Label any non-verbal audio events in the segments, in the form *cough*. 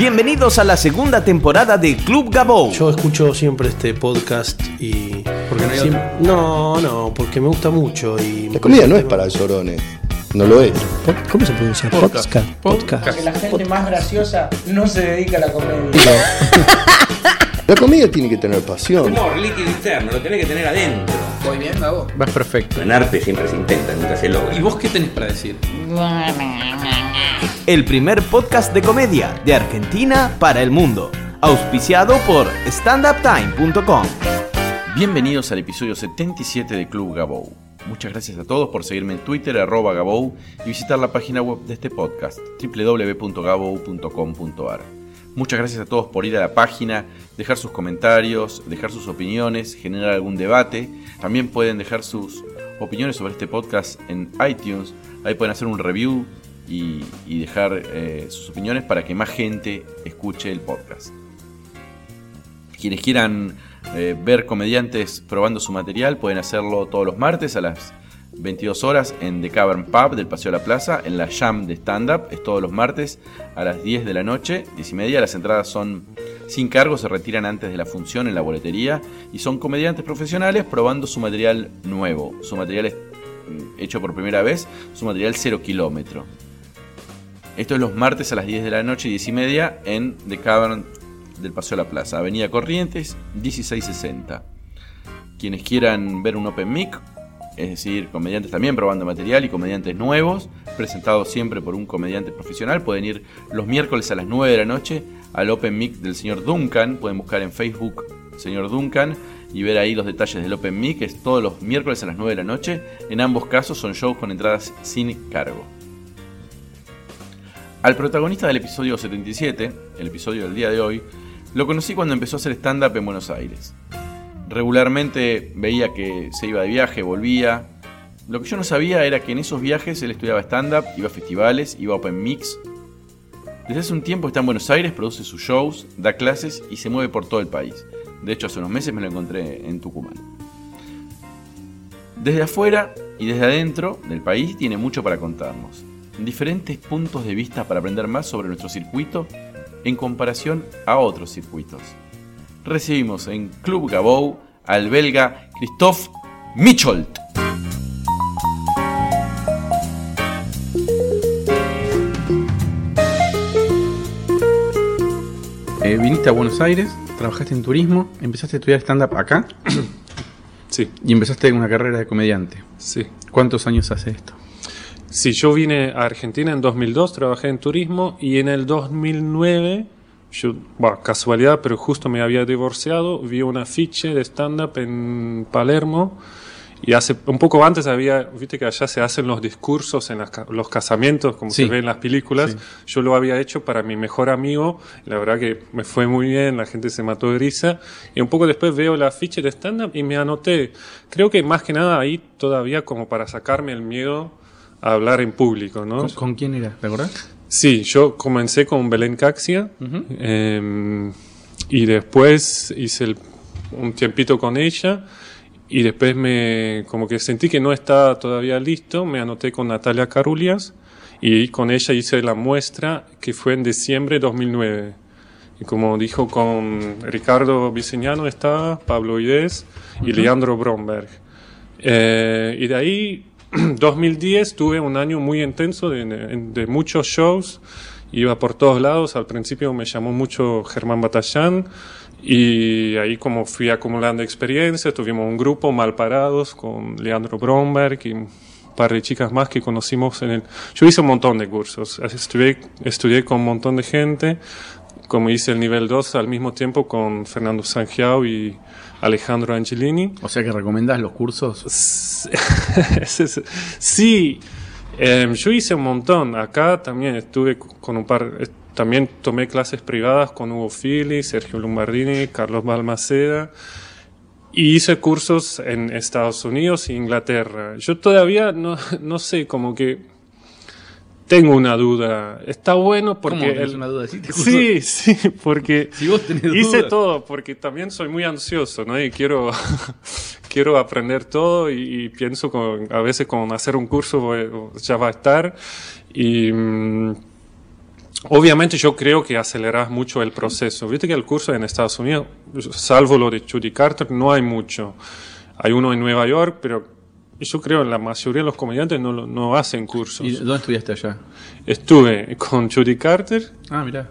Bienvenidos a la segunda temporada de Club Gabou. Yo escucho siempre este podcast y. Porque no hay Siem- otro. no, no, porque me gusta mucho y. La comida no es para llorones. No lo es. ¿Cómo se pronuncia? Podcast. Podcast. Podcast. Que la gente más graciosa no se dedica a la comedia. *laughs* La comida tiene que tener pasión. Humor líquido interno, lo tenés que tener adentro. Voy bien, Gabo. Vas perfecto. En arte siempre se intenta, nunca se logra. ¿Y vos qué tenés para decir? El primer podcast de comedia de Argentina para el mundo. Auspiciado por standuptime.com. Bienvenidos al episodio 77 de Club Gabou. Muchas gracias a todos por seguirme en Twitter, arroba Gabou, y visitar la página web de este podcast, www.gabou.com.ar. Muchas gracias a todos por ir a la página, dejar sus comentarios, dejar sus opiniones, generar algún debate. También pueden dejar sus opiniones sobre este podcast en iTunes. Ahí pueden hacer un review y, dejar eh, sus opiniones para que más gente escuche el podcast. Quienes quieran eh, ver comediantes probando su material pueden hacerlo todos los martes a las 22 horas en The Cavern Pub del Paseo de la Plaza, en la Jam de Stand Up, es todos los martes a las 10 de la noche, 10 y media. Las entradas son sin cargo, se retiran antes de la función en la boletería y son comediantes profesionales probando su material nuevo. Su material es mm, hecho por primera vez, su material cero kilómetro. Esto es los martes a las 10 de la noche, 10 y media, en The Cavern del Paseo de la Plaza, Avenida Corrientes, 1660. Quienes quieran ver un Open Mic, es decir, comediantes también probando material y comediantes nuevos, presentados siempre por un comediante profesional, pueden ir los miércoles a las 9 de la noche al Open Mic del señor Duncan, pueden buscar en Facebook señor Duncan y ver ahí los detalles del Open Mic, es todos los miércoles a las 9 de la noche, en ambos casos son shows con entradas sin cargo. Al protagonista del episodio 77, el episodio del día de hoy, lo conocí cuando empezó a hacer stand-up en Buenos Aires. Regularmente veía que se iba de viaje, volvía. Lo que yo no sabía era que en esos viajes él estudiaba stand-up, iba a festivales, iba a open mix. Desde hace un tiempo está en Buenos Aires, produce sus shows, da clases y se mueve por todo el país. De hecho, hace unos meses me lo encontré en Tucumán. Desde afuera y desde adentro del país tiene mucho para contarnos. Diferentes puntos de vista para aprender más sobre nuestro circuito en comparación a otros circuitos. Recibimos en Club al belga Christophe Micholt. Eh, viniste a Buenos Aires, trabajaste en turismo, empezaste a estudiar stand-up acá *coughs* Sí, y empezaste una carrera de comediante. sí. ¿Cuántos años hace esto? Sí, yo vine a Argentina en 2002, trabajé en turismo y en el 2009, yo, bueno, casualidad, pero justo me había divorciado, vi un afiche de stand-up en Palermo y hace un poco antes había, viste que allá se hacen los discursos en las los casamientos, como Sí. se ve en las películas, Sí. yo lo había hecho para mi mejor amigo, la verdad que me fue muy bien, la gente se mató de risa y un poco después veo el afiche de stand-up y me anoté, creo que más que nada ahí todavía como para sacarme el miedo a hablar en público, ¿no? ¿Con, con quién era? ¿Te acordás? Sí, yo comencé con Belén Caxia eh, y después hice el- un tiempito con ella y después me como que sentí que no estaba todavía listo, me anoté con Natalia Carulias y con ella hice la muestra que fue en diciembre de 2009. Y como dijo con Ricardo Viceñano estaba, Pablo Idez y Leandro Bromberg. Eh, y de ahí, *clears throat* 2010, tuve un año muy intenso de, de muchos shows. Iba por todos lados. Al principio me llamó mucho Germán Batallán. Y ahí como fui acumulando experiencia, tuvimos un grupo mal parados con Leandro Bromberg y un par de chicas más que conocimos en el... Yo hice un montón de cursos, estudié, estudié con un montón de gente, como hice el nivel 2 al mismo tiempo con Fernando Sangiao y Alejandro Angelini. O sea que recomendás los cursos. *laughs* sí, eh, yo hice un montón. Acá también estuve con un par, eh, también tomé clases privadas con Hugo Fili, Sergio Lombardini, Carlos Balmaceda. Y hice cursos en Estados Unidos e Inglaterra. Yo todavía no, *laughs* no sé, como que tengo una duda. Está bueno porque... ¿Cómo el- una duda? ¿Sí Sí, sí, porque *laughs* Si vos tenés hice todo, porque también soy muy ansioso, ¿no? Y quiero, *laughs* quiero aprender todo y, y pienso con, a veces con hacer un curso voy- ya va a estar. Y, mm, Obviamente yo creo que aceleras mucho el proceso. Viste que el curso en Estados Unidos, salvo lo de Judy Carter, no hay mucho. Hay uno en Nueva York, pero yo creo que la mayoría de los comediantes no, no hacen cursos. ¿Y dónde estudiaste allá? Estuve con Judy Carter, Ah, mira.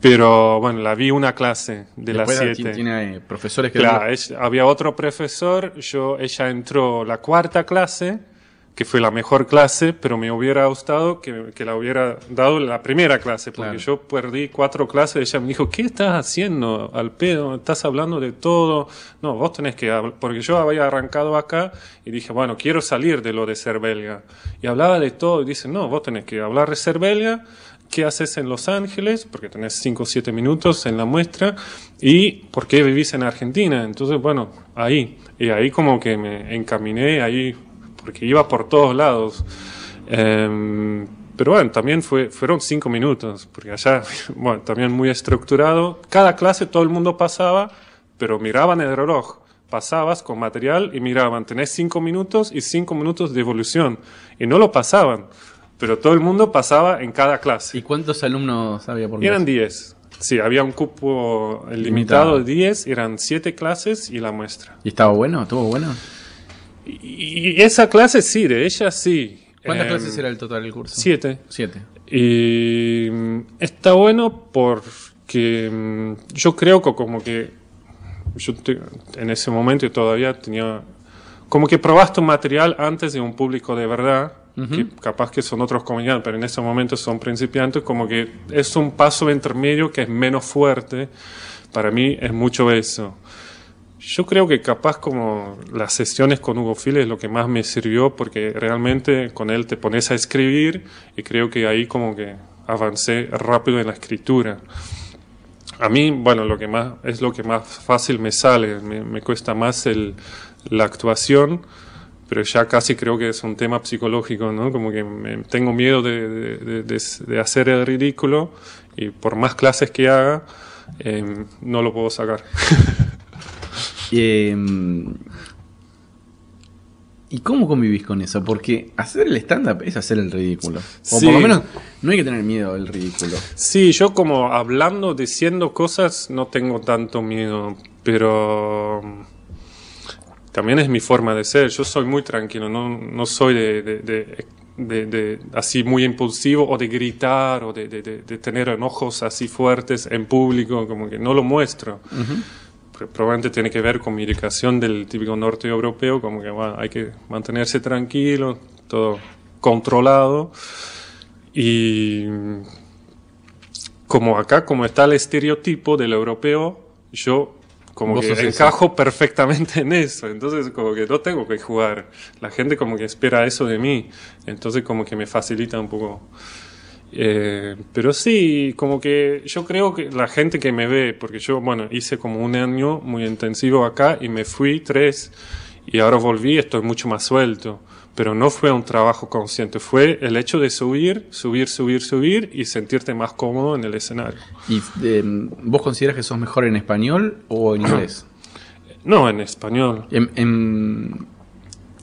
pero bueno, la vi una clase de las siete. Tiene profesores que... Claro, había otro profesor, yo, ella entró la cuarta clase, que fue la mejor clase, pero me hubiera gustado que, que la hubiera dado la primera clase, porque Claro. yo perdí cuatro clases, ella me dijo, ¿qué estás haciendo al pedo? Estás hablando de todo. No, vos tenés que hablar, porque yo había arrancado acá y dije, bueno, quiero salir de lo de ser belga. Y hablaba de todo y dice, no, vos tenés que hablar de ser belga, qué haces en Los Ángeles, porque tenés 5 o 7 minutos en la muestra, y por qué vivís en Argentina. Entonces, bueno, ahí, y ahí como que me encaminé, ahí, porque iba por todos lados. Em, pero bueno, también fue, fueron 5 minutos, porque allá, *laughs* bueno, también muy estructurado. Cada clase todo el mundo pasaba, pero miraban el reloj. Pasabas con material y miraban, tenés 5 minutos y 5 minutos de evolución. Y no lo pasaban pero todo el mundo pasaba en cada clase. ¿Y cuántos alumnos había por Y eran clase? 10. Sí, había un cupo limitado Limitado. de 10, eran 7 clases y la muestra. ¿Y estaba bueno? ¿Estuvo bueno? Y, y esa clase sí, de ella sí. ¿Cuántas Em, clases era el total del curso? 7. Siete. Y mm, está bueno porque mm, yo creo que como que yo te- en ese momento todavía tenía como que probaste un material antes de un público de verdad, que capaz que son otros comediantes, pero en ese momento son principiantes, como que es un paso intermedio que es menos fuerte. Para mí es mucho eso. Yo creo que capaz como las sesiones con Hugo File es lo que más me sirvió porque realmente con él te pones a escribir y creo que ahí como que avancé rápido en la escritura. A mí, bueno, lo que más es lo que más fácil me sale, me, me cuesta más el, la actuación, pero ya casi creo que es un tema psicológico, ¿no? Como que me- tengo miedo de- de- de- de hacer el ridículo y por más clases que haga, eh, no lo puedo sacar. *laughs* Eh, ¿Y cómo convivís con eso? Porque hacer el stand-up es hacer el ridículo. O Sí. por lo menos no hay que tener miedo del ridículo. Sí, yo como hablando, diciendo cosas, no tengo tanto miedo, pero mm, también es mi forma de ser. Yo soy muy tranquilo, no, no soy de, de- de- de- de- así muy impulsivo o de gritar o de, tener enojos así fuertes en público, como que no lo muestro. Pero Probablemente tiene que ver con mi educación del típico norte europeo, como que bueno, hay que mantenerse tranquilo, todo controlado. Y como acá, como está el estereotipo del europeo, yo como que sos eso. encajo perfectamente en eso. Entonces como que no tengo que jugar. La gente como que espera eso de mí. Entonces como que me facilita un poco. Eh, pero sí, como que yo creo que la gente que me ve, porque yo, bueno, hice como un año muy intensivo acá y me fui tres y ahora volví, estoy mucho más suelto. Pero no fue un trabajo consciente, fue el hecho de subir, subir, subir, subir y sentirte más cómodo en el escenario. ¿Y eh, vos consideras que sos mejor en español o en inglés? *clears throat* No, en español. ¿En, en,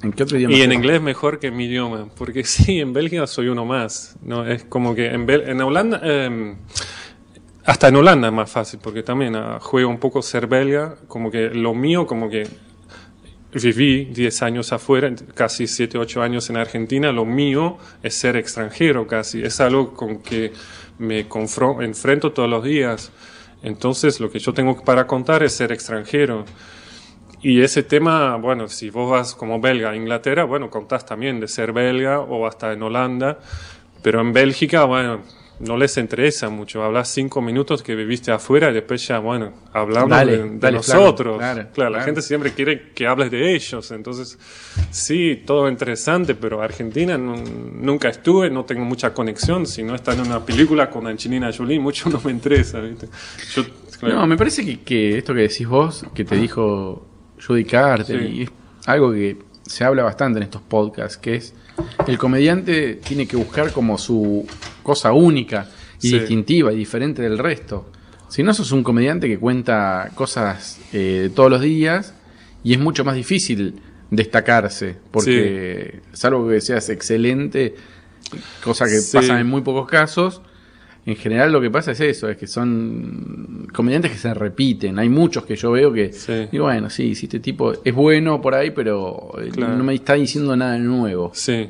en qué otro idioma? Y en inglés mejor que en mi idioma, porque *laughs* sí, en Bélgica soy uno más. No, es como que en, Bel- en Holanda, eh, hasta en Holanda es más fácil, porque también ah, juego un poco ser belga, como que lo mío, como que viví 10 años afuera, casi 7, 8 años en Argentina, lo mío es ser extranjero casi, es algo con que me confro- enfrento todos los días. Entonces lo que yo tengo para contar es ser extranjero. Y ese tema, bueno, si vos vas como belga a Inglaterra, bueno, contás también de ser belga o hasta en Holanda, pero en Bélgica, bueno, no les interesa mucho. Hablas cinco minutos que viviste afuera y después ya, bueno, hablamos Dale, de, de dale, nosotros. claro, Claro, claro, la claro. gente siempre quiere que hables de ellos. Entonces, sí, todo interesante, pero Argentina nu- nunca estuve, no tengo mucha conexión. Si no está en una película con Angelina Jolie, *laughs* mucho no me interesa, ¿viste? Yo, claro. No, me parece que, que esto que decís vos, que te dijo Judy Carter, Sí. y es algo que se habla bastante en estos podcasts, que es el comediante tiene que buscar como su cosa única y Sí. distintiva y diferente del resto. Si no, sos un comediante que cuenta cosas eh, todos los días y es mucho más difícil destacarse, porque salvo que seas excelente, cosa que Sí. pasa en muy pocos casos, en general lo que pasa es eso, es que son comediantes que se repiten. Hay muchos que yo veo que, Sí. y bueno, sí, si este tipo es bueno por ahí, pero eh, Claro. no me está diciendo nada nuevo. Sí.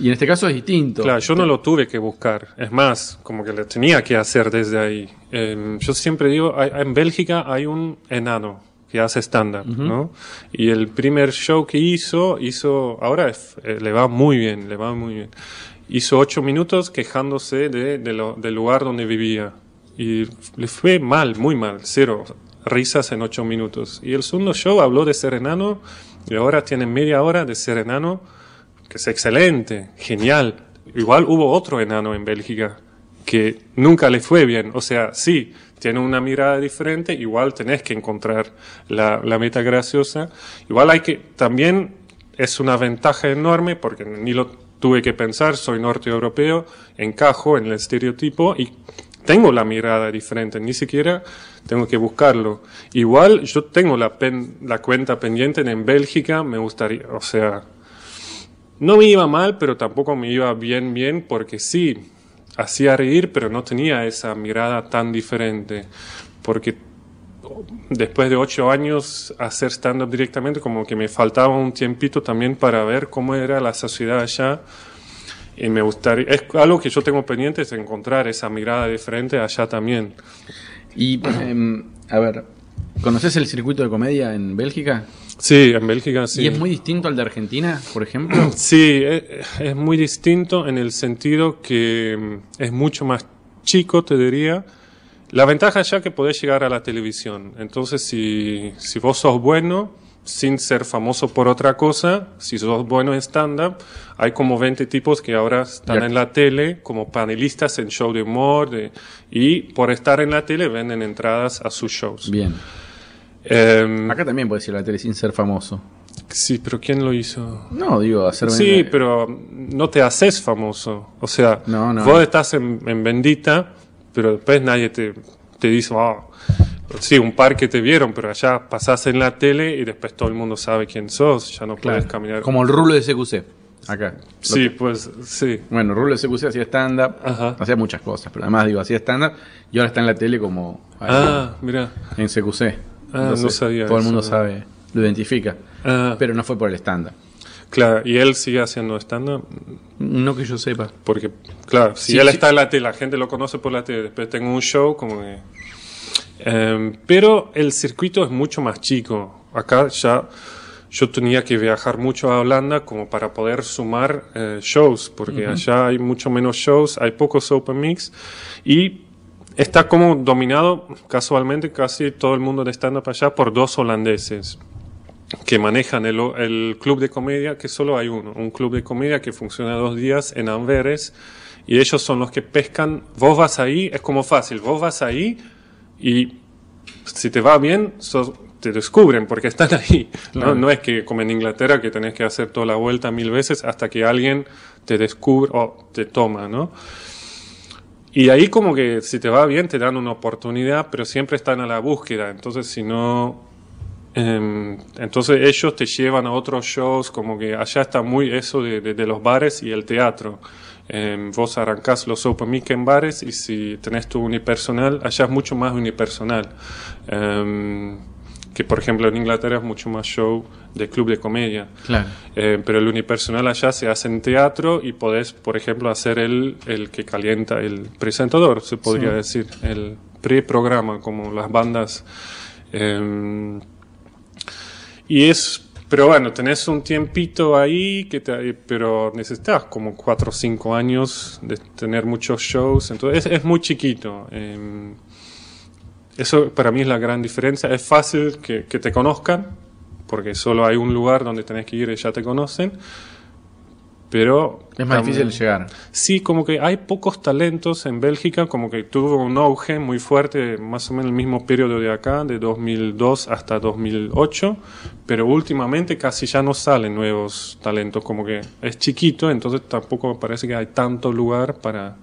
Y en este caso es distinto. Claro, yo no lo tuve que buscar. Es más, como que lo tenía que hacer desde ahí. Eh, yo siempre digo, hay- en Bélgica hay un enano que hace stand-up, ¿no? Y el primer show que hizo, hizo, ahora es- eh, le va muy bien, le va muy bien. Hizo ocho minutos quejándose de, de lo- del lugar donde vivía. Y le fue mal, muy mal, cero risas en ocho minutos. Y el segundo show habló de ser enano y ahora tiene media hora de ser enano que es excelente, genial. Igual hubo otro enano en Bélgica que nunca le fue bien. O sea, sí, tiene una mirada diferente, igual tenés que encontrar la, la meta graciosa. Igual hay que, también es una ventaja enorme porque ni lo tuve que pensar, soy norte europeo, encajo en el estereotipo y tengo la mirada diferente, ni siquiera tengo que buscarlo. Igual yo tengo la, pen- la cuenta pendiente en Bélgica, me gustaría, o sea, no me iba mal, pero tampoco me iba bien, bien, porque sí, hacía reír, pero no tenía esa mirada tan diferente. Porque después de ocho años hacer stand-up directamente, como que me faltaba un tiempito también para ver cómo era la sociedad allá. Y me gustaría, es algo que yo tengo pendiente, es encontrar esa mirada diferente allá también. Y, em, a ver, ¿conoces el circuito de comedia en Bélgica? Sí, en Bélgica sí. ¿Y es muy distinto al de Argentina, por ejemplo? *clears throat* Sí, es, es muy distinto en el sentido que mm, es mucho más chico, te diría. La ventaja ya que podés llegar a la televisión. Entonces, si, si vos sos bueno, sin ser famoso por otra cosa, si sos bueno en stand-up, hay como 20 tipos que ahora están Ya. en la tele como panelistas en show de humor de- y por estar en la tele venden entradas a sus shows. Bien. Em, Acá también puedes ir a la tele sin ser famoso. sí, pero ¿quién lo hizo? No, digo, hacer Sí, pero no te haces famoso. O sea, No, no. vos estás en, en Bendita, pero después nadie te, te dice, "Ah, sí, un par que te vieron, pero allá pasás en la tele y después todo el mundo sabe quién sos, ya no puedes caminar. Como el rulo de CQC. Acá. Sí, pues sí. Bueno, Rulo de CQC hacía stand-up, hacía muchas cosas, pero además digo, hacía stand-up y ahora está en la tele como ahí, Ah, mira. en CQC. Ah, no sabía Todo el eso, mundo no. sabe, lo identifica. Ah, Pero no fue por el stand-up. Claro, y él sigue haciendo stand-up. No que yo sepa. Porque, claro, si Sí, él sí. está en la tele, la gente lo conoce por la tele, después tengo un show como que... Em, pero el circuito es mucho más chico. Acá ya yo tenía que viajar mucho a Holanda como para poder sumar eh, shows, porque allá hay mucho menos shows, hay pocos open mix y está como dominado casualmente casi todo el mundo de stand-up allá por dos holandeses que manejan el, el club de comedia, que solo hay uno, un club de comedia que funciona dos días en Amberes, y ellos son los que pescan, vos vas ahí, es como fácil, vos vas ahí y si te va bien, sos- te descubren porque están *laughs* ahí. ¿no? no es que como en Inglaterra que tenés que hacer toda la vuelta mil veces hasta que alguien te descubre o te toma, ¿no? Y ahí como que si te va bien te dan una oportunidad, pero siempre están a la búsqueda. Entonces si no... em, entonces ellos te llevan a otros shows, como que allá está muy eso de, de- de los bares y el teatro. Em, vos arrancás los open mic en bares y si tenés tu unipersonal, allá es mucho más unipersonal. Em, que por ejemplo en Inglaterra es mucho más show de club de comedia. Claro. Eh, pero el unipersonal allá se hace en teatro y podés, por ejemplo, hacer el, el que calienta, el presentador, se podría decir, el pre-programa, como las bandas. Eh, y es, pero bueno, tenés un tiempito ahí, que te- pero necesitas como cuatro o cinco años de tener muchos shows, entonces es, muy chiquito. Eh, eso para mí es la gran diferencia. Es fácil que, que te conozcan, porque solo hay un lugar donde tenés que ir y ya te conocen. Pero. Es más también- difícil llegar. Sí, como que hay pocos talentos en Bélgica, como que tuvo un auge muy fuerte, más o menos el mismo periodo de acá, de 2002 hasta 2008, pero últimamente casi ya no salen nuevos talentos, como que es chiquito, entonces tampoco me parece que hay tanto lugar para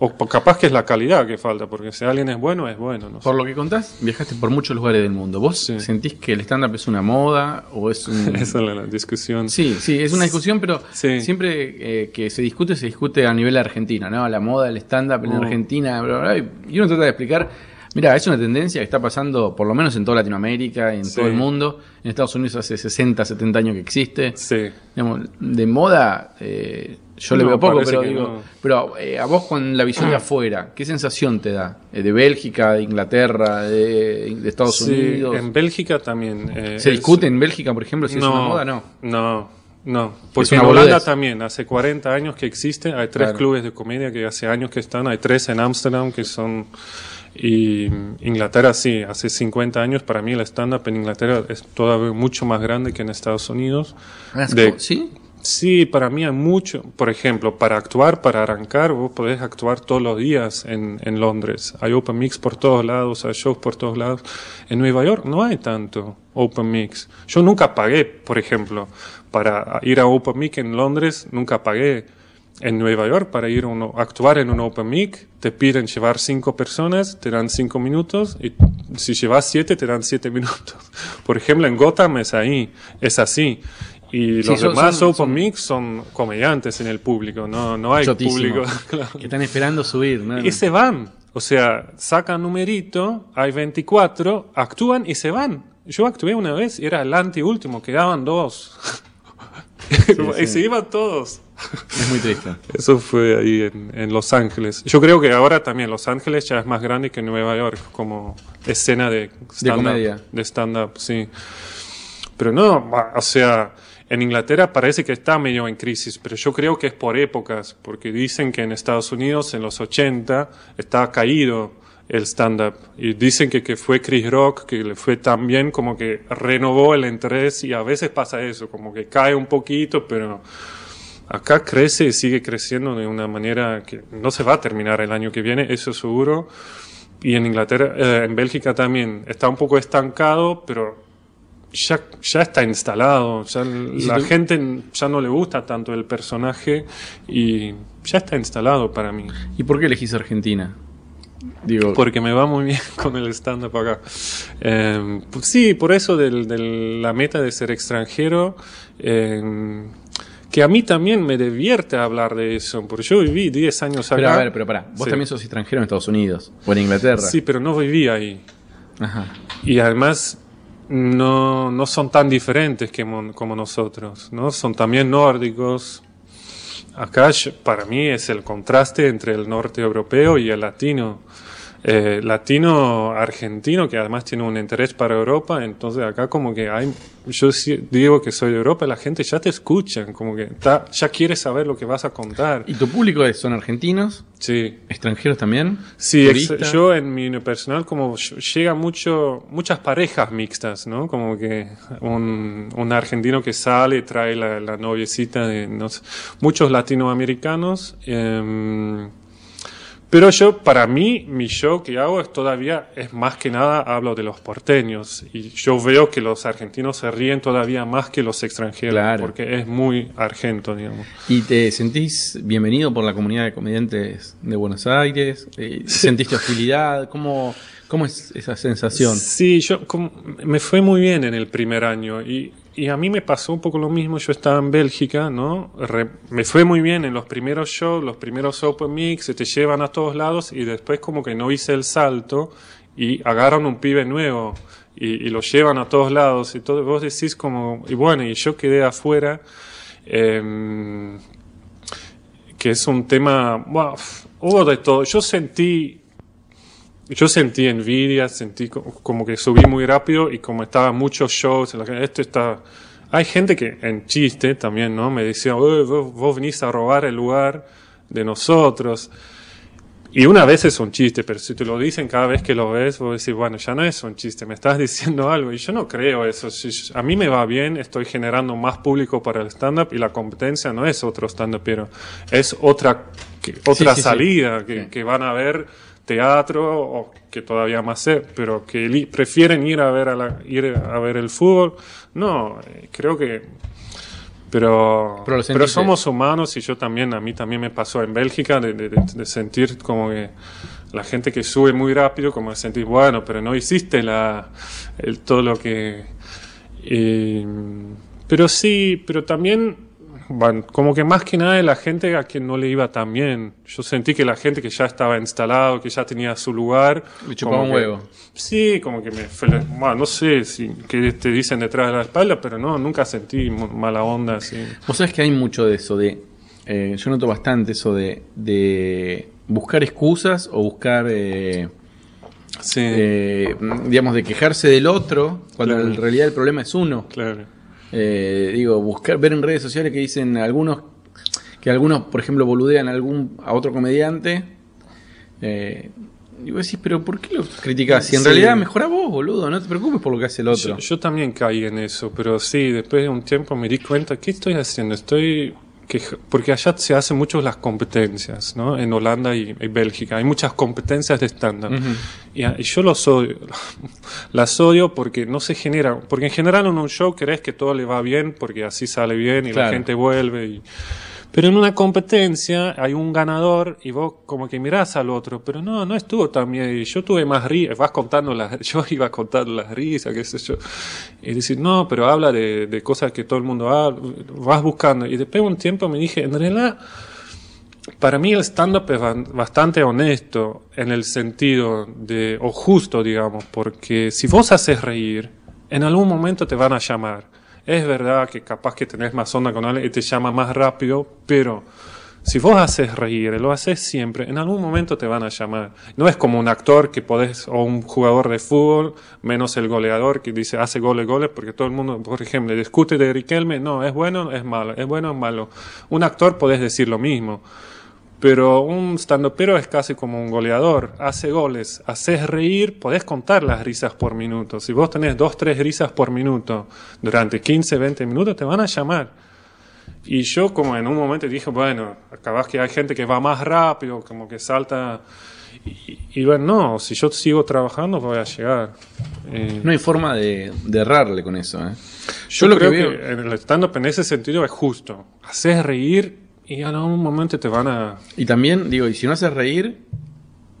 O capaz que es la calidad que falta, porque si alguien es bueno, es bueno. No sé. Por lo que contás, viajaste por muchos lugares del mundo. ¿Vos Sí. sentís que el stand-up es una moda o es un... *laughs* Esa es la, la discusión. Sí, sí, es una discusión, pero Sí. siempre eh, que se discute, se discute a nivel argentino, ¿no? La moda del stand-up en Mm. Argentina, bla, bla, bla, y uno trata de explicar, mira, es una tendencia que está pasando por lo menos en toda Latinoamérica, en Sí. todo el mundo. En Estados Unidos hace 60, 70 años que existe. Sí. Digamos, de moda, eh, yo le veo poco, pero digo, no. pero eh, a vos con la visión de afuera, ¿qué sensación te da? Eh, ¿De Bélgica, de Inglaterra, de, de Estados Sí, Unidos? en Bélgica también. eh, ¿Se es- discute en Bélgica, por ejemplo, si es una moda? No. No, no. Porque en Holanda boludez. también, hace 40 años que existe, hay tres Claro. clubes de comedia que hace años que están, hay tres en Ámsterdam que son... Y Inglaterra sí, hace 50 años para mí el stand-up en Inglaterra es todavía mucho más grande que en Estados Unidos. De- ¿Sí? Sí, para mí hay mucho. Por ejemplo, para actuar, para arrancar, vos podés actuar todos los días en, en Londres. Hay open mix por todos lados, hay shows por todos lados. En Nueva York no hay tanto open mix. Yo nunca pagué, por ejemplo, para ir a open mix en Londres, nunca pagué. En Nueva York, para ir a uno- actuar en un open mic, te piden llevar cinco personas, te dan cinco minutos, y si llevas siete, te dan siete *laughs* minutos. Por ejemplo, en Gotham es ahí, es así. Y Sí, los son- demás son- open son- mics son comediantes en el público, no, no hay Chotísimo. público. *laughs* claro. Que están esperando subir, ¿no? Y se van. O sea, sacan numerito, hay 24, actúan y se van. Yo actué una vez y era el anteúltimo, quedaban dos. *laughs* y se iban todos. Es muy triste. Eso fue ahí en, en Los Ángeles. Yo creo que ahora también Los Ángeles ya es más grande que Nueva York como escena de stand-up. comedia. De stand-up, sí. Pero no, o sea, en Inglaterra parece que está medio en crisis, pero yo creo que es por épocas, porque dicen que en Estados Unidos en los 80 está caído el stand-up. Y dicen que, que fue Chris Rock, que le fue tan bien como que renovó el interés y a veces pasa eso, como que cae un poquito, pero acá crece y sigue creciendo de una manera que no se va a terminar el año que viene, eso seguro. Y en Inglaterra, eh, en Bélgica también está un poco estancado, pero ya, ya está instalado. Ya la gente ya no le gusta tanto el personaje y ya está instalado para mí. ¿Y por qué elegís Argentina? Digo, Porque me va muy bien *laughs* con el stand-up acá. Eh, pues sí, por eso del- la meta de ser extranjero, eh, que a mí también me divierte hablar de eso, porque yo viví 10 años acá. pero a ver, pero pará. Vos Sí. también sos extranjero en Estados Unidos o en Inglaterra. Sí, pero no viví ahí. Ajá. Y además no, no son tan diferentes que como nosotros, ¿no? Son también nórdicos. Acá para mí es el contraste entre el norte europeo y el latino. Eh, latino argentino que además tiene un interés para Europa, entonces acá como que hay, yo digo que soy de Europa, la gente ya te escucha, como que está- ya quiere saber lo que vas a contar. ¿Y tu público es- son argentinos? Sí. ¿Extranjeros también? Sí, yo en mi personal como ll- llega mucho, muchas parejas mixtas, ¿no? Como que un, un argentino que sale trae la, la noviecita de no sé, muchos latinoamericanos. em, pero yo, para mí, mi show que hago es todavía, es más que nada, hablo de los porteños. Y yo veo que los argentinos se ríen todavía más que los extranjeros. Claro. Porque es muy argento, digamos. ¿Y te sentís bienvenido por la comunidad de comediantes de Buenos Aires? Eh, ¿Sentiste hostilidad? ¿Cómo, ¿Cómo es esa sensación? Sí, yo como- me fue muy bien en el primer año y, y a mí me pasó un poco lo mismo. Yo estaba en Bélgica, ¿no? Re- me fue muy bien en los primeros shows, los primeros open mix, se te llevan a todos lados y después como que no hice el salto y agarran un pibe nuevo y, y lo llevan a todos lados y todo. Vos decís como, y bueno, y yo quedé afuera. em, que es un tema, wow, hubo de todo. Yo sentí yo sentí envidia, sentí co- como que subí muy rápido y como estaba muchos shows, esto está... Hay gente que en chiste también, ¿no? Me decía, "Eh, vos, vos venís a robar el lugar de nosotros. Y una vez es un chiste, pero si te lo dicen cada vez que lo ves, vos decís, bueno, ya no es un chiste, me estás *laughs* diciendo algo. Y yo no creo eso. Si a mí me va bien, estoy generando más público para el stand-up y la competencia no es otro stand-up, pero es otra, que- otra sí, sí. salida que, que van a ver teatro o que todavía más sé, pero que prefieren ir a ver a la, ir a ver el fútbol. No, eh, creo que Pero, Pero pero, somos humanos y yo también, a mí también me pasó en Bélgica de, de- de- de sentir como que la gente que sube muy rápido, como de sentir, bueno, pero no hiciste la, el, todo lo que... eh, pero sí, pero también, bueno, como que más que nada de la gente a quien no le iba tan bien. Yo sentí que la gente que ya estaba instalado, que ya tenía su lugar... Le chupaba un que- huevo. Sí, como que me... bueno, no sé si qué te dicen detrás de la espalda, pero no, nunca sentí mala onda así. Vos sabés que hay mucho de eso, de. eh, yo noto bastante eso de, de buscar excusas o buscar. eh, Sí, eh, digamos, de quejarse del otro, cuando Claro. en realidad el problema es uno. claro. Eh, digo, buscar, ver en redes sociales que dicen algunos, que algunos, por ejemplo, boludean a, algún, a otro comediante. Eh, y vos decís, pero ¿por qué lo criticás? Si en Sí. realidad mejora vos, boludo, no te preocupes por lo que hace el otro. Yo, yo también caí en eso, pero sí, después de un tiempo me di cuenta, ¿qué estoy haciendo? Estoy... queja- porque allá se hacen mucho las competencias, ¿no? En Holanda y, y Bélgica. Hay muchas competencias de stand-up. y, a- y yo los odio. *laughs* las odio porque no se genera. Porque en general en un show crees que todo le va bien porque así sale bien y Claro. la gente vuelve. Y, pero en una competencia hay un ganador y vos como que mirás al otro, pero no, no estuvo tan bien. Yo tuve más risas, vas contando las, *laughs* yo iba contando las risas, qué sé yo. Y decir, no, pero habla de, de cosas que todo el mundo habla, vas buscando. Y después de un tiempo me dije, en realidad, para mí el stand-up es ba- bastante honesto en el sentido de, o justo, digamos, porque si vos haces reír, en algún momento te van a llamar. Es verdad que capaz que tenés más onda con alguien y te llama más rápido, pero si vos haces reír, lo haces siempre, en algún momento te van a llamar. No es como un actor que podés, o un jugador de fútbol, menos el goleador que dice hace goles, goles, porque todo el mundo, por ejemplo, discute de Riquelme, no, es bueno, es malo, es bueno, es malo. Un actor podés decir lo mismo. Pero un standupero es casi como un goleador. Hace goles, haces reír, podés contar las risas por minuto. Si vos tenés dos, tres risas por minuto durante 15, 20 minutos, te van a llamar. Y yo como en un momento dije, bueno, acabas que hay gente que va más rápido, como que salta. Y, y bueno, no, si yo sigo trabajando voy a llegar. Eh, No hay forma de, de errarle con eso. ¿eh? yo lo creo que en el stand-up en ese sentido es justo. Haces reír y en algún momento te van a... Y también, digo, y si no haces reír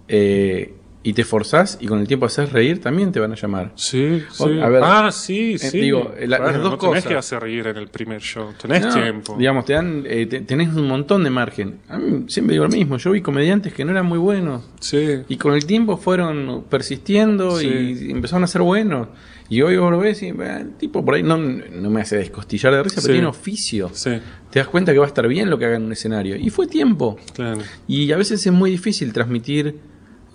eh, y te forzás y con el tiempo haces reír, también te van a llamar. Sí, O- sí. a ver, ah, sí, eh, sí. digo, la- las dos no tenés cosas. que hacer reír en el primer show. Tenés No, tiempo. Digamos, te dan, eh, te- tenés un montón de margen. A mí siempre digo lo mismo, yo vi comediantes que no eran muy buenos Sí. y con el tiempo fueron persistiendo Sí. y empezaron a ser buenos. Y hoy vos lo ves y eh, el tipo por ahí no, no me hace descostillar de risa, Sí. pero tiene oficio. Sí, Te das cuenta que va a estar bien lo que haga en un escenario. Y fue tiempo. claro. Y a veces es muy difícil transmitir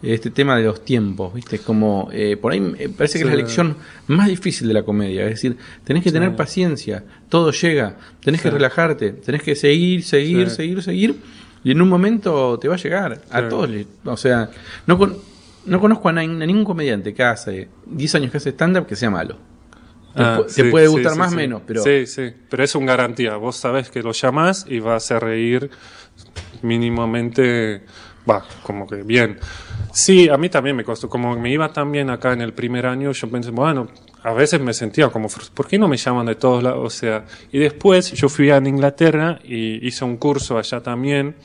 este tema de los tiempos, ¿viste? Como por ahí me parece que es la lección más difícil de la comedia. Es decir, tenés que tener paciencia, todo llega, tenés que relajarte, tenés que seguir, seguir, seguir, seguir. Y en un momento te va a llegar. A todos. O sea, no, con- no conozco a, ningún comediante que hace 10 años que hace stand-up que sea malo. Te, Ah, te sí, puede gustar sí, más o sí. menos, pero Sí, sí. Pero es una garantía. Vos sabés que lo llamás y va a reír mínimamente. Va, como que bien. Sí, a mí también me costó. Como me iba tan bien acá en el primer año, yo pensé, bueno, a veces me sentía como, ¿por qué no me llaman de todos lados? O sea, y después yo fui a Inglaterra y hice un curso allá también.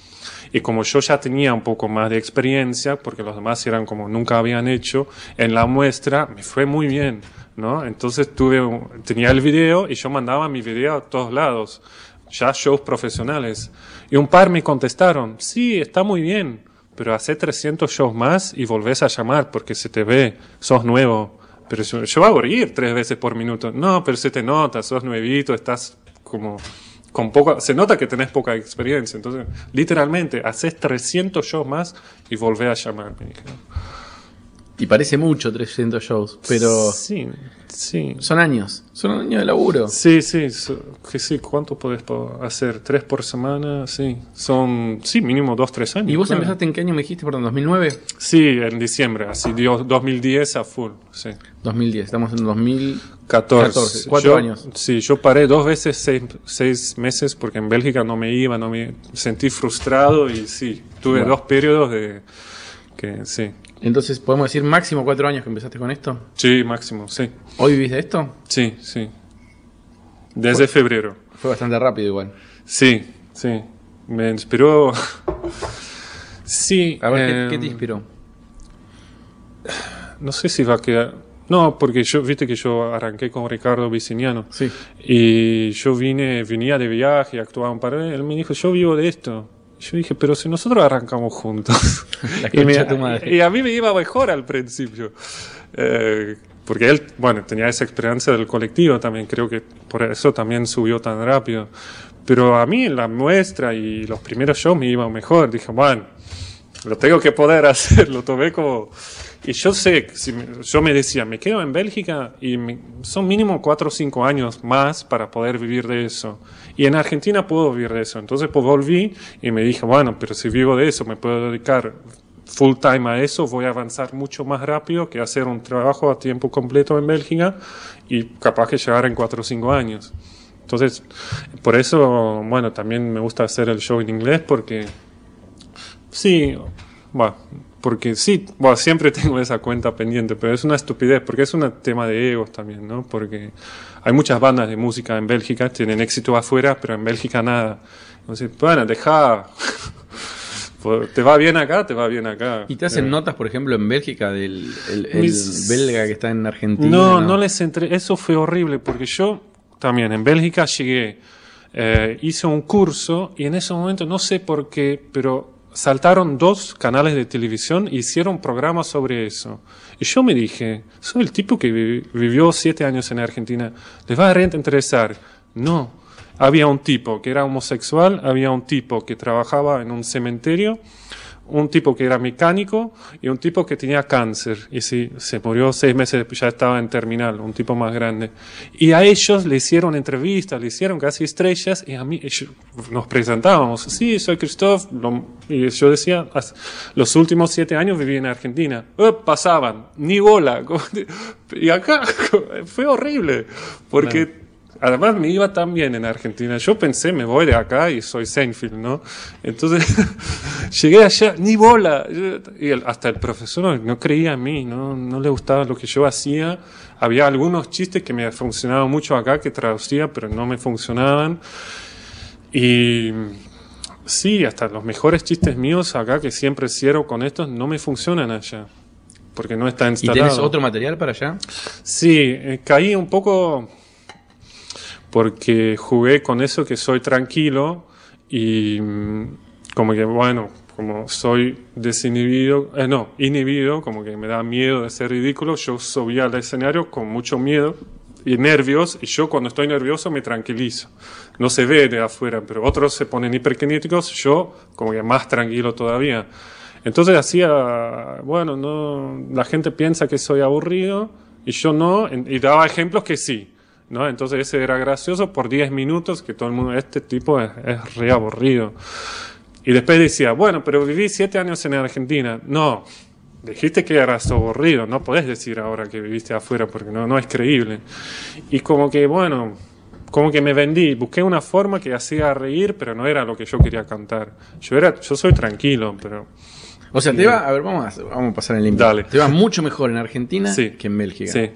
Y como yo ya tenía un poco más de experiencia, porque los demás eran como nunca habían hecho, en la muestra me fue muy bien, ¿no? Entonces tuve, un- tenía el video y yo mandaba mi video a todos lados, ya shows profesionales. Y un par me contestaron, sí, está muy bien, pero hace 300 shows más y volvés a llamar porque se te ve, sos nuevo. Pero yo, yo hago reír tres veces por minuto. No, pero se te nota, sos nuevito, estás como con poca, se nota que tenés poca experiencia. Entonces, literalmente, haces 300 shows más y volvés a llamar. Y parece mucho 300 shows, pero Sí, sí. son años, son años de laburo. Sí, sí, so- que sí, ¿cuánto podés po- hacer? ¿Tres por semana? Sí, son, sí, mínimo dos, tres años. ¿Y vos claro. empezaste en qué año me dijiste, perdón, 2009? Sí, en diciembre, así, dio- 2010 a full, sí. 2010, estamos en 2000. 14. 14, cuatro Yo- años. Sí, yo paré dos veces seis, seis meses porque en Bélgica no me iba, no me sentí frustrado y sí, tuve Bueno. dos periodos de que sí, Entonces, ¿podemos decir máximo cuatro años que empezaste con esto? sí, máximo, sí, ¿Hoy vivís de esto? sí, sí. Desde febrero. Fue bastante rápido igual. Sí, sí. Me inspiró. *laughs* sí. A ver, eh, ¿qué, qué te inspiró? No sé si va a quedar. No, porque yo, viste que yo arranqué con Ricardo Viciniano. Sí. Y yo vine, venía de viaje, actuaba un par de Él me dijo, yo vivo de esto. Yo dije, pero si nosotros arrancamos juntos. *laughs* La y, me- tu madre. y a mí me iba mejor al principio. Eh, porque él, bueno, tenía esa experiencia del colectivo también, creo que por eso también subió tan rápido. Pero a mí en la muestra y los primeros shows me iba mejor. Dije, bueno, lo tengo que poder *laughs* hacer, lo tomé como... Y yo sé, si me- yo me decía, me quedo en Bélgica y me- son mínimo cuatro o cinco años más para poder vivir de eso. Y en Argentina puedo vivir de eso. Entonces pues volví y me dije, bueno, pero si vivo de eso, me puedo dedicar full time a eso, voy a avanzar mucho más rápido que hacer un trabajo a tiempo completo en Bélgica y capaz que llegar en cuatro o cinco años. Entonces, por eso, bueno, también me gusta hacer el show en inglés porque Sí, bueno, porque sí, bueno, siempre *laughs* tengo esa cuenta pendiente, pero es una estupidez, porque es un tema de egos también, ¿no? Porque hay muchas bandas de música en Bélgica, tienen éxito afuera, pero en Bélgica nada. Entonces, bueno, deja, *laughs* Pues, te va bien acá, te va bien acá. ¿Y te hacen Eh, notas, por ejemplo, en Bélgica del el, el Mis- belga que está en Argentina? No, no les entré. Eso fue horrible porque yo también en Bélgica llegué, eh, hice un curso y en ese momento no sé por qué, pero saltaron dos canales de televisión y hicieron programas sobre eso. Y yo me dije, soy el tipo que vi- vivió siete años en Argentina, ¿les va a reinteresar? No. Había un tipo que era homosexual, había un tipo que trabajaba en un cementerio, un tipo que era mecánico y un tipo que tenía cáncer. Y sí, se murió seis meses después, ya estaba en terminal, un tipo más grande. Y a ellos le hicieron entrevistas, le hicieron casi estrellas y a mí ellos- nos presentábamos. Sí, soy Christoph. y yo decía, "As- los últimos siete años viví en Argentina. Eh, pasaban, ni bola. *laughs* Y acá *laughs* fue horrible, porque... Además me iba tan bien en Argentina. Yo pensé, me voy de acá y soy Seinfeld, ¿no? Entonces *laughs* llegué allá, ni bola. Y el- hasta el profesor no creía en mí, ¿no? no le gustaba lo que yo hacía. Había algunos chistes que me funcionaban mucho acá, que traducía, pero no me funcionaban. Y sí, hasta los mejores chistes míos acá, que siempre cierro con estos, no me funcionan allá. Porque no está ¿Y instalado. tenés otro material para allá? Sí, eh, caí un poco porque jugué con eso que soy tranquilo y mm, como que, bueno, como soy desinhibido, eh, no, inhibido, como que me da miedo de ser ridículo, yo subía al escenario con mucho miedo y nervios, y yo cuando estoy nervioso me tranquilizo. No se ve de afuera, pero otros se ponen hiperkinéticos, yo como que más tranquilo todavía. Entonces hacía, bueno, no, la gente piensa que soy aburrido y yo no, y daba ejemplos que sí, ¿no? Entonces ese era gracioso por 10 minutos, que todo el mundo, este tipo es, es re aburrido. Y después decía, bueno, pero viví 7 años en Argentina. No, dijiste que eras aburrido, no podés decir ahora que viviste afuera porque no, no es creíble. Y como que, bueno, como que me vendí, busqué una forma que hacía reír, pero no era lo que yo quería cantar. Yo era, yo soy tranquilo, pero O sea, te va, a ver, vamos a, vamos a pasar en limpio. Dale. Te va mucho mejor en Argentina Sí. que en Bélgica. sí.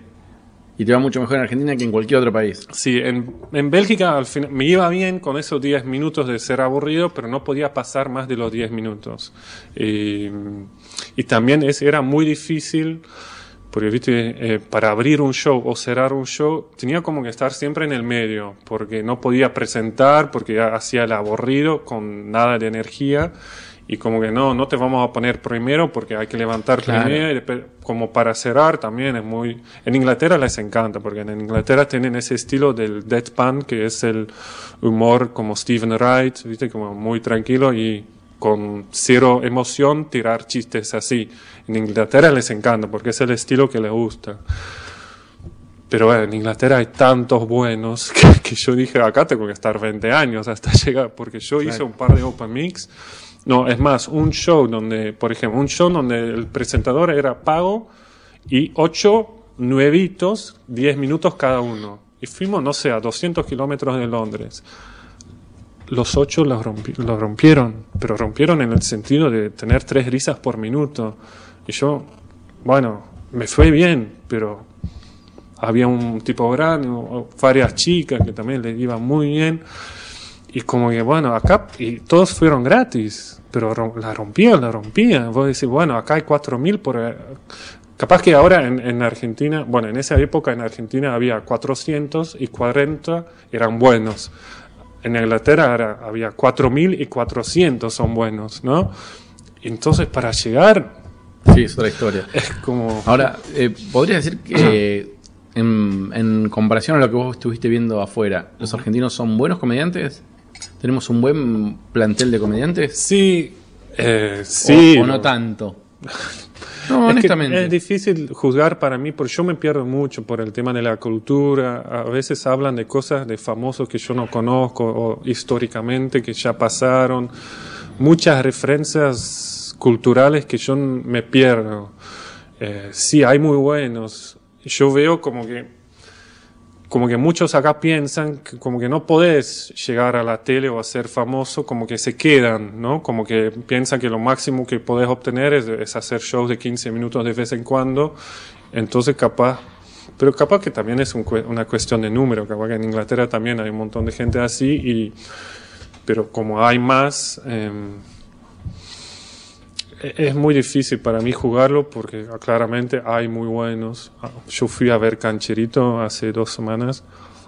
Y te va mucho mejor en Argentina que en cualquier otro país. Sí, en, en Bélgica al final me iba bien con esos 10 minutos de ser aburrido, pero no podía pasar más de los 10 minutos. Y, también es, era muy difícil, porque ¿viste? Eh, para abrir un show o cerrar un show, tenía como que estar siempre en el medio, porque no podía presentar, porque hacía el aburrido con nada de energía. Y como que no, no te vamos a poner primero porque hay que levantar Claro. primero como para cerrar también es muy... En Inglaterra les encanta porque en Inglaterra tienen ese estilo del deadpan que es el humor como Stephen Wright, ¿viste? Como muy tranquilo y con cero emoción tirar chistes así. En Inglaterra les encanta porque es el estilo que les gusta. Pero bueno, en Inglaterra hay tantos buenos *laughs* que, que yo dije, acá tengo que estar 20 años hasta *laughs* llegar, porque yo hice un par de open mix. No, es más, un show donde, por ejemplo, un show donde el presentador era pago y ocho nuevitos, 10 minutos cada uno. Y fuimos, no sé, a 200 kilómetros de Londres. Los ocho los, rompi- los rompieron, pero rompieron en el sentido de tener tres risas por minuto. Y yo, bueno, me fue bien, pero había un tipo grande, varias chicas que también les iba muy bien. Y como que, bueno, acá, y todos fueron gratis, pero rom- la rompían, la rompían. Vos decís, bueno, acá hay 4.000 por... eh, Capaz que ahora en, en Argentina, bueno, en esa época en Argentina había 400 y 40 eran buenos. En Inglaterra era- había 4.000 y 400 son buenos, ¿no? Entonces para llegar Sí, es otra historia. es como... Ahora, eh, ¿podrías decir que *clears throat* en, en comparación a lo que vos estuviste viendo afuera, los argentinos son buenos comediantes? ¿Tenemos un buen plantel de comediantes? Sí, eh, sí. ¿O, o no tanto? *laughs* No, Es que honestamente. es difícil juzgar para mí porque yo me pierdo mucho por el tema de la cultura. A veces hablan de cosas de famosos que yo no conozco o históricamente que ya pasaron. Muchas referencias culturales que yo me pierdo. Eh, sí, hay muy buenos. Yo veo como que como que muchos acá piensan que como que no podés llegar a la tele o a ser famoso, como que se quedan, ¿no? Como que piensan que lo máximo que podés obtener es, es hacer shows de 15 minutos de vez en cuando. Entonces capaz, pero capaz que también es un una cuestión de número, capaz que en Inglaterra también hay un montón de gente así, y, pero como hay más, em, e- es muy difícil para mí jugarlo porque ah, claramente hay muy buenos. Ah, Yo fui a ver Cancherito hace dos semanas.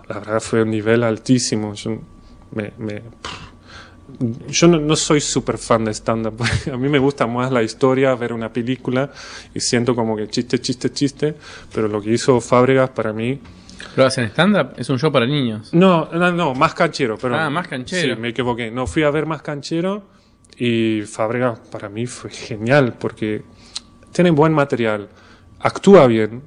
La verdad fue un nivel altísimo. Yo, me, me- yo no, no soy súper fan de stand-up. *laughs* A mí me gusta más la historia, ver una película y siento como que chiste, chiste, chiste. Pero lo que hizo Fábregas para mí ¿Lo hacen stand-up? Es un show para niños. no, no, no, más canchero, pero. Ah, más canchero. Sí, me equivoqué. No, fui a ver más canchero y Fábrega para mí fue genial porque tiene buen material, actúa bien,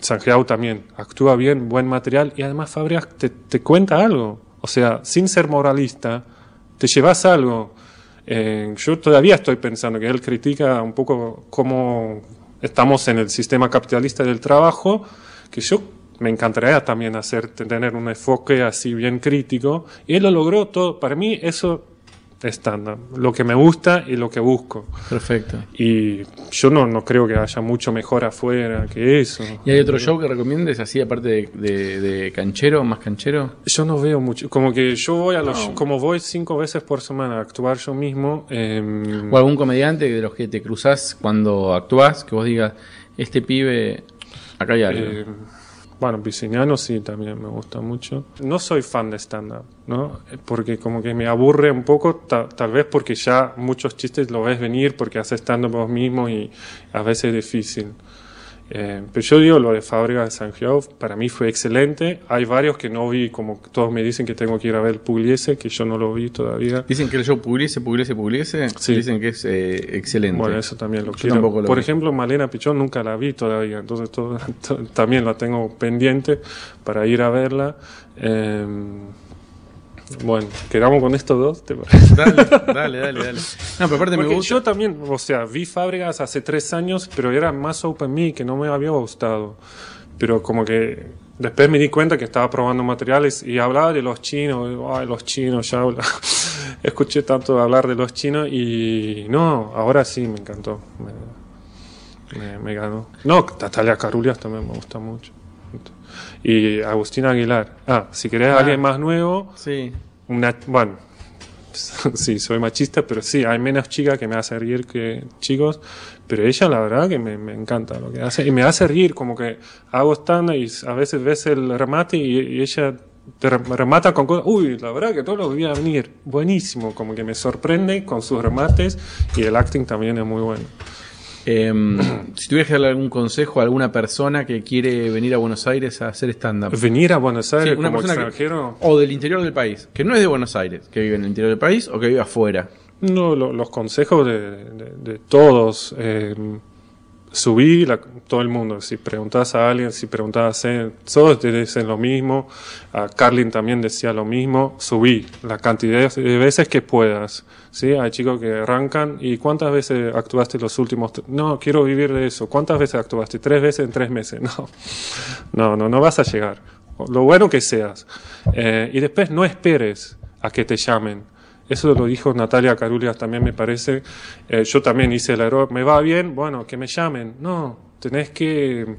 Sanjeau también, actúa bien, buen material y además Fábrega te, te cuenta algo. O sea, sin ser moralista, te llevas algo. Eh, yo todavía estoy pensando que él critica un poco cómo estamos en el sistema capitalista del trabajo, que yo me encantaría también hacer, tener un enfoque así bien crítico, y él lo logró todo. Para mí eso es estándar, lo que me gusta y lo que busco. Perfecto. Y yo no, no creo que haya mucho mejor afuera que eso. ¿Y hay otro show que recomiendes así, aparte de, de- de canchero, más canchero? Yo no veo mucho, como que yo voy a los, como voy cinco veces por semana a actuar yo mismo, em, ¿O algún comediante de los que te cruzás cuando actúas, que vos digas, este pibe, acá hay algo? Eh, bueno, Viciniano sí, también me gusta mucho. No soy fan de stand-up, ¿no? Porque como que me aburre un poco, ta- tal vez porque ya muchos chistes lo ves venir porque haces stand-up vos mismo y a veces es difícil. Eh, pero yo digo, lo de Fábrica de San Gio, para mí fue excelente. Hay varios que no vi, como todos me dicen que tengo que ir a ver Pugliese, que yo no lo vi todavía. Dicen que el show Pugliese, Pugliese, Pugliese, Sí. dicen que es eh, excelente. Bueno, eso también lo Yo quiero. lo Por vi. ejemplo, Malena Pichón nunca la vi todavía, entonces todo- *laughs* to- también la tengo pendiente para ir a verla. Eh, bueno, quedamos con estos dos. ¿te parece? Dale, dale, dale, dale. *laughs* No, pero aparte me Porque gusta. yo también, o sea, vi Fábregas hace tres años, pero era más open me, que no me había gustado. Pero como que después me di cuenta que estaba probando materiales y hablaba de los chinos, ay, los chinos, ya habla. *laughs* Escuché tanto hablar de los chinos y no, ahora sí me encantó. Me, me, me ganó. No, Natalia Carulias también me gusta mucho. Y Agustina Aguilar. Ah, si querés Ah. alguien más nuevo, Sí. una, bueno, *laughs* sí, soy machista, pero sí, hay menos chicas que me hace reír que chicos, pero ella la verdad que me, me encanta lo que hace y me hace reír, como que hago stand y a veces ves el remate y, y ella te rem- remata con cosas, uy, la verdad que todo lo voy a venir, buenísimo, como que me sorprende con sus remates y el acting también es muy bueno. Em, *clears throat* si tuvieras que darle algún consejo a alguna persona que quiere venir a Buenos Aires a hacer stand-up. Venir a Buenos Sí, Aires una como persona que- extranjero, o del interior del país, que no es de Buenos Aires, que vive en el interior del país o que vive afuera. No, lo- los consejos de, de- de todos. eh, subí la- todo el mundo. Si preguntas a alguien, si preguntas a todos te dicen lo mismo. A Carlin también decía lo mismo. Subí la cantidad de veces que puedas. ¿sí? Hay chicos que arrancan. ¿Y cuántas veces actuaste los últimos? No, quiero vivir de eso. ¿Cuántas veces actuaste? Tres veces en tres meses. *laughs* No, no, no, no vas a llegar. Lo bueno que seas. Eh, y después no esperes a que te llamen. Eso lo dijo Natalia Carulias también me parece. Eh, yo también hice el error. Me va bien, bueno, que me llamen. No, tenés que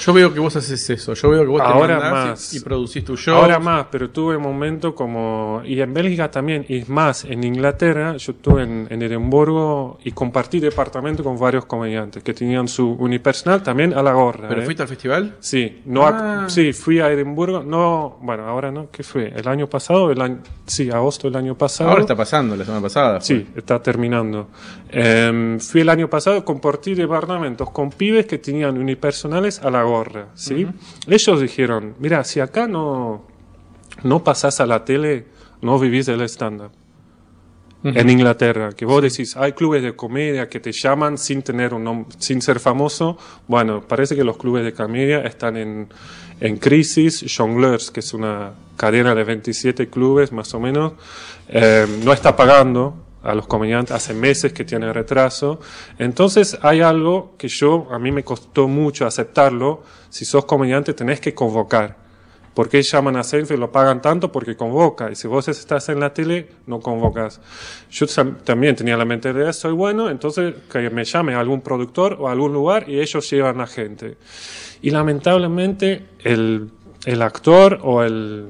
Yo veo que vos haces eso. Yo veo que vos Ahora te más. y, y producís tu show. Ahora más, pero tuve un momento como... Y en Bélgica también, y más, en Inglaterra, yo estuve en, en Edimburgo y compartí departamento con varios comediantes que tenían su unipersonal también a la gorra. ¿Pero ¿eh? fuiste al festival? Sí, no Ah. ac- sí, fui a Edimburgo, no, bueno, ahora no, ¿qué fue? ¿El año pasado? El año, sí, agosto del año pasado. Ahora está pasando, la semana pasada. fue. Sí, está terminando. Em, fui el año pasado, compartí departamentos con pibes que tenían unipersonales a la gorra, ¿sí? Ellos dijeron, mira, si acá no, no pasás a la tele, no vivís del stand-up. En Inglaterra, que vos decís, hay clubes de comedia que te llaman sin tener un sin ser famoso. Bueno, parece que los clubes de comedia están en, en crisis. Jongleurs, que es una cadena de 27 clubes más o menos, eh, no está pagando a los comediantes, hace meses que tiene retraso. Entonces hay algo que yo, a mí me costó mucho aceptarlo. Si sos comediante tenés que convocar. ¿Por qué llaman a Seinfeld lo pagan tanto? Porque convoca. Y si vos estás en la tele, no convocas. Yo tam- también tenía la mentalidad, soy bueno, entonces que me llame algún productor o algún lugar y ellos llevan a gente. Y lamentablemente el, el actor o el,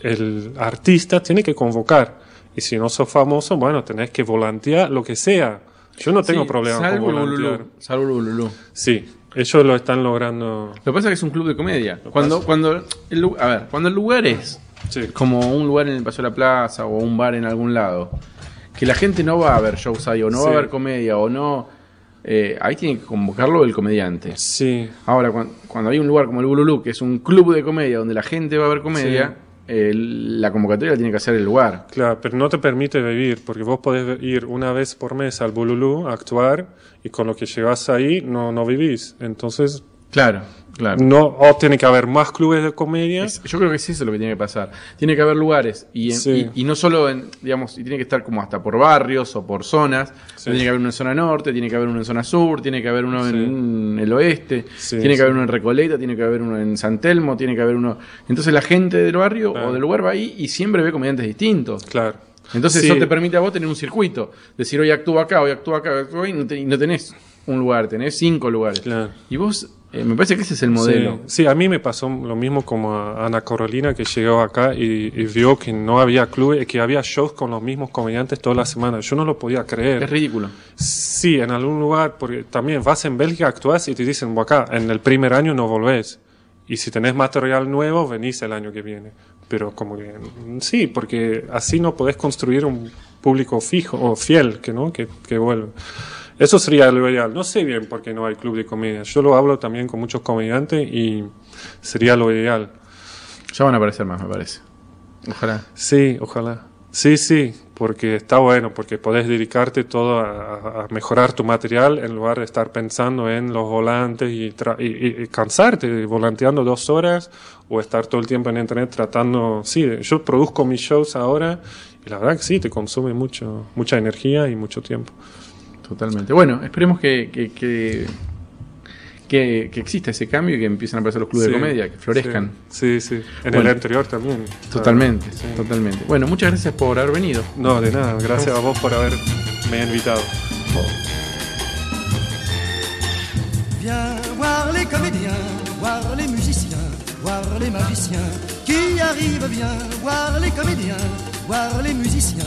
el artista tiene que convocar. Y si no sos famoso, bueno, tenés que volantear lo que sea. Yo no tengo Sí, problema salvo con volantear. Salvo Bululú. Sí, ellos lo están logrando. Lo que pasa es que es un club de comedia. Cuando, cuando, el, a ver, cuando el lugar es Sí. como un lugar en el Paseo de la Plaza o un bar en algún lado, que la gente no va a ver shows ahí o no va a ver comedia o no, eh, ahí tiene que convocarlo el comediante. Sí, Ahora, cuan- cuando, hay un lugar como el Bululú, que es un club de comedia donde la gente va a ver comedia, la convocatoria tiene que hacer el lugar. Claro, pero no te permite vivir, porque vos podés ir una vez por mes al Bululú a actuar y con lo que llegas ahí no, no vivís. Entonces, Claro, claro. no, o tiene que haber más clubes de comedia. Es- yo creo que es eso lo que tiene que pasar. Tiene que haber lugares y, en- Sí. y, y no solo en, digamos, y tiene que estar como hasta por barrios o por zonas. Sí. Tiene que haber uno en zona norte, tiene que haber uno en zona sur, tiene que haber uno Sí. en el oeste, Sí, tiene que sí. haber uno en Recoleta, tiene que haber uno en San Telmo, tiene que haber uno. Entonces la gente del barrio Claro. o del lugar va ahí y siempre ve comediantes distintos. Claro. Entonces Sí. eso te permite a vos tener un circuito. Decir hoy actúo acá, hoy actúo acá, hoy actúo te- y no tenés un lugar, tenés cinco lugares. Claro. Y vos, eh, me parece que ese es el modelo. Sí, sí, a mí me pasó lo mismo como a Ana Carolina que llegó acá y, y vio que no había clubes, que había shows con los mismos comediantes toda la semana. Yo no lo podía creer. Es ridículo. Sí, en algún lugar, porque también vas en Bélgica, actúas y te dicen, "Bueno, acá, en el primer año no volvés. Y si tenés material nuevo, venís el año que viene. Pero como que, mm, sí, porque así no podés construir un público fijo o fiel que, ¿no? que, que vuelve. Eso sería lo ideal. No sé bien por qué no hay club de comedia. Yo lo hablo también con muchos comediantes y sería lo ideal. Ya van a aparecer más, me parece. Ojalá. Sí, ojalá. Sí, sí, porque está bueno, porque podés dedicarte todo a, a mejorar tu material en lugar de estar pensando en los volantes y- y- y cansarte volanteando dos horas o estar todo el tiempo en internet tratando. Sí, yo produzco mis shows ahora y la verdad que sí, te consume mucho, mucha energía y mucho tiempo. Totalmente. Bueno, esperemos que, que, que, que- que exista ese cambio y que empiecen a aparecer los clubes Sí, de comedia, que florezcan. Sí, sí. sí. En Bueno. el anterior también. Totalmente, Sí. totalmente. Bueno, muchas gracias por haber venido. No, de nada. Gracias a vos por haberme invitado. Viens voir les comédiens, voir les musiciens, voir les magiciens qui arrivent. Viens voir les comédiens, voir les musiciens,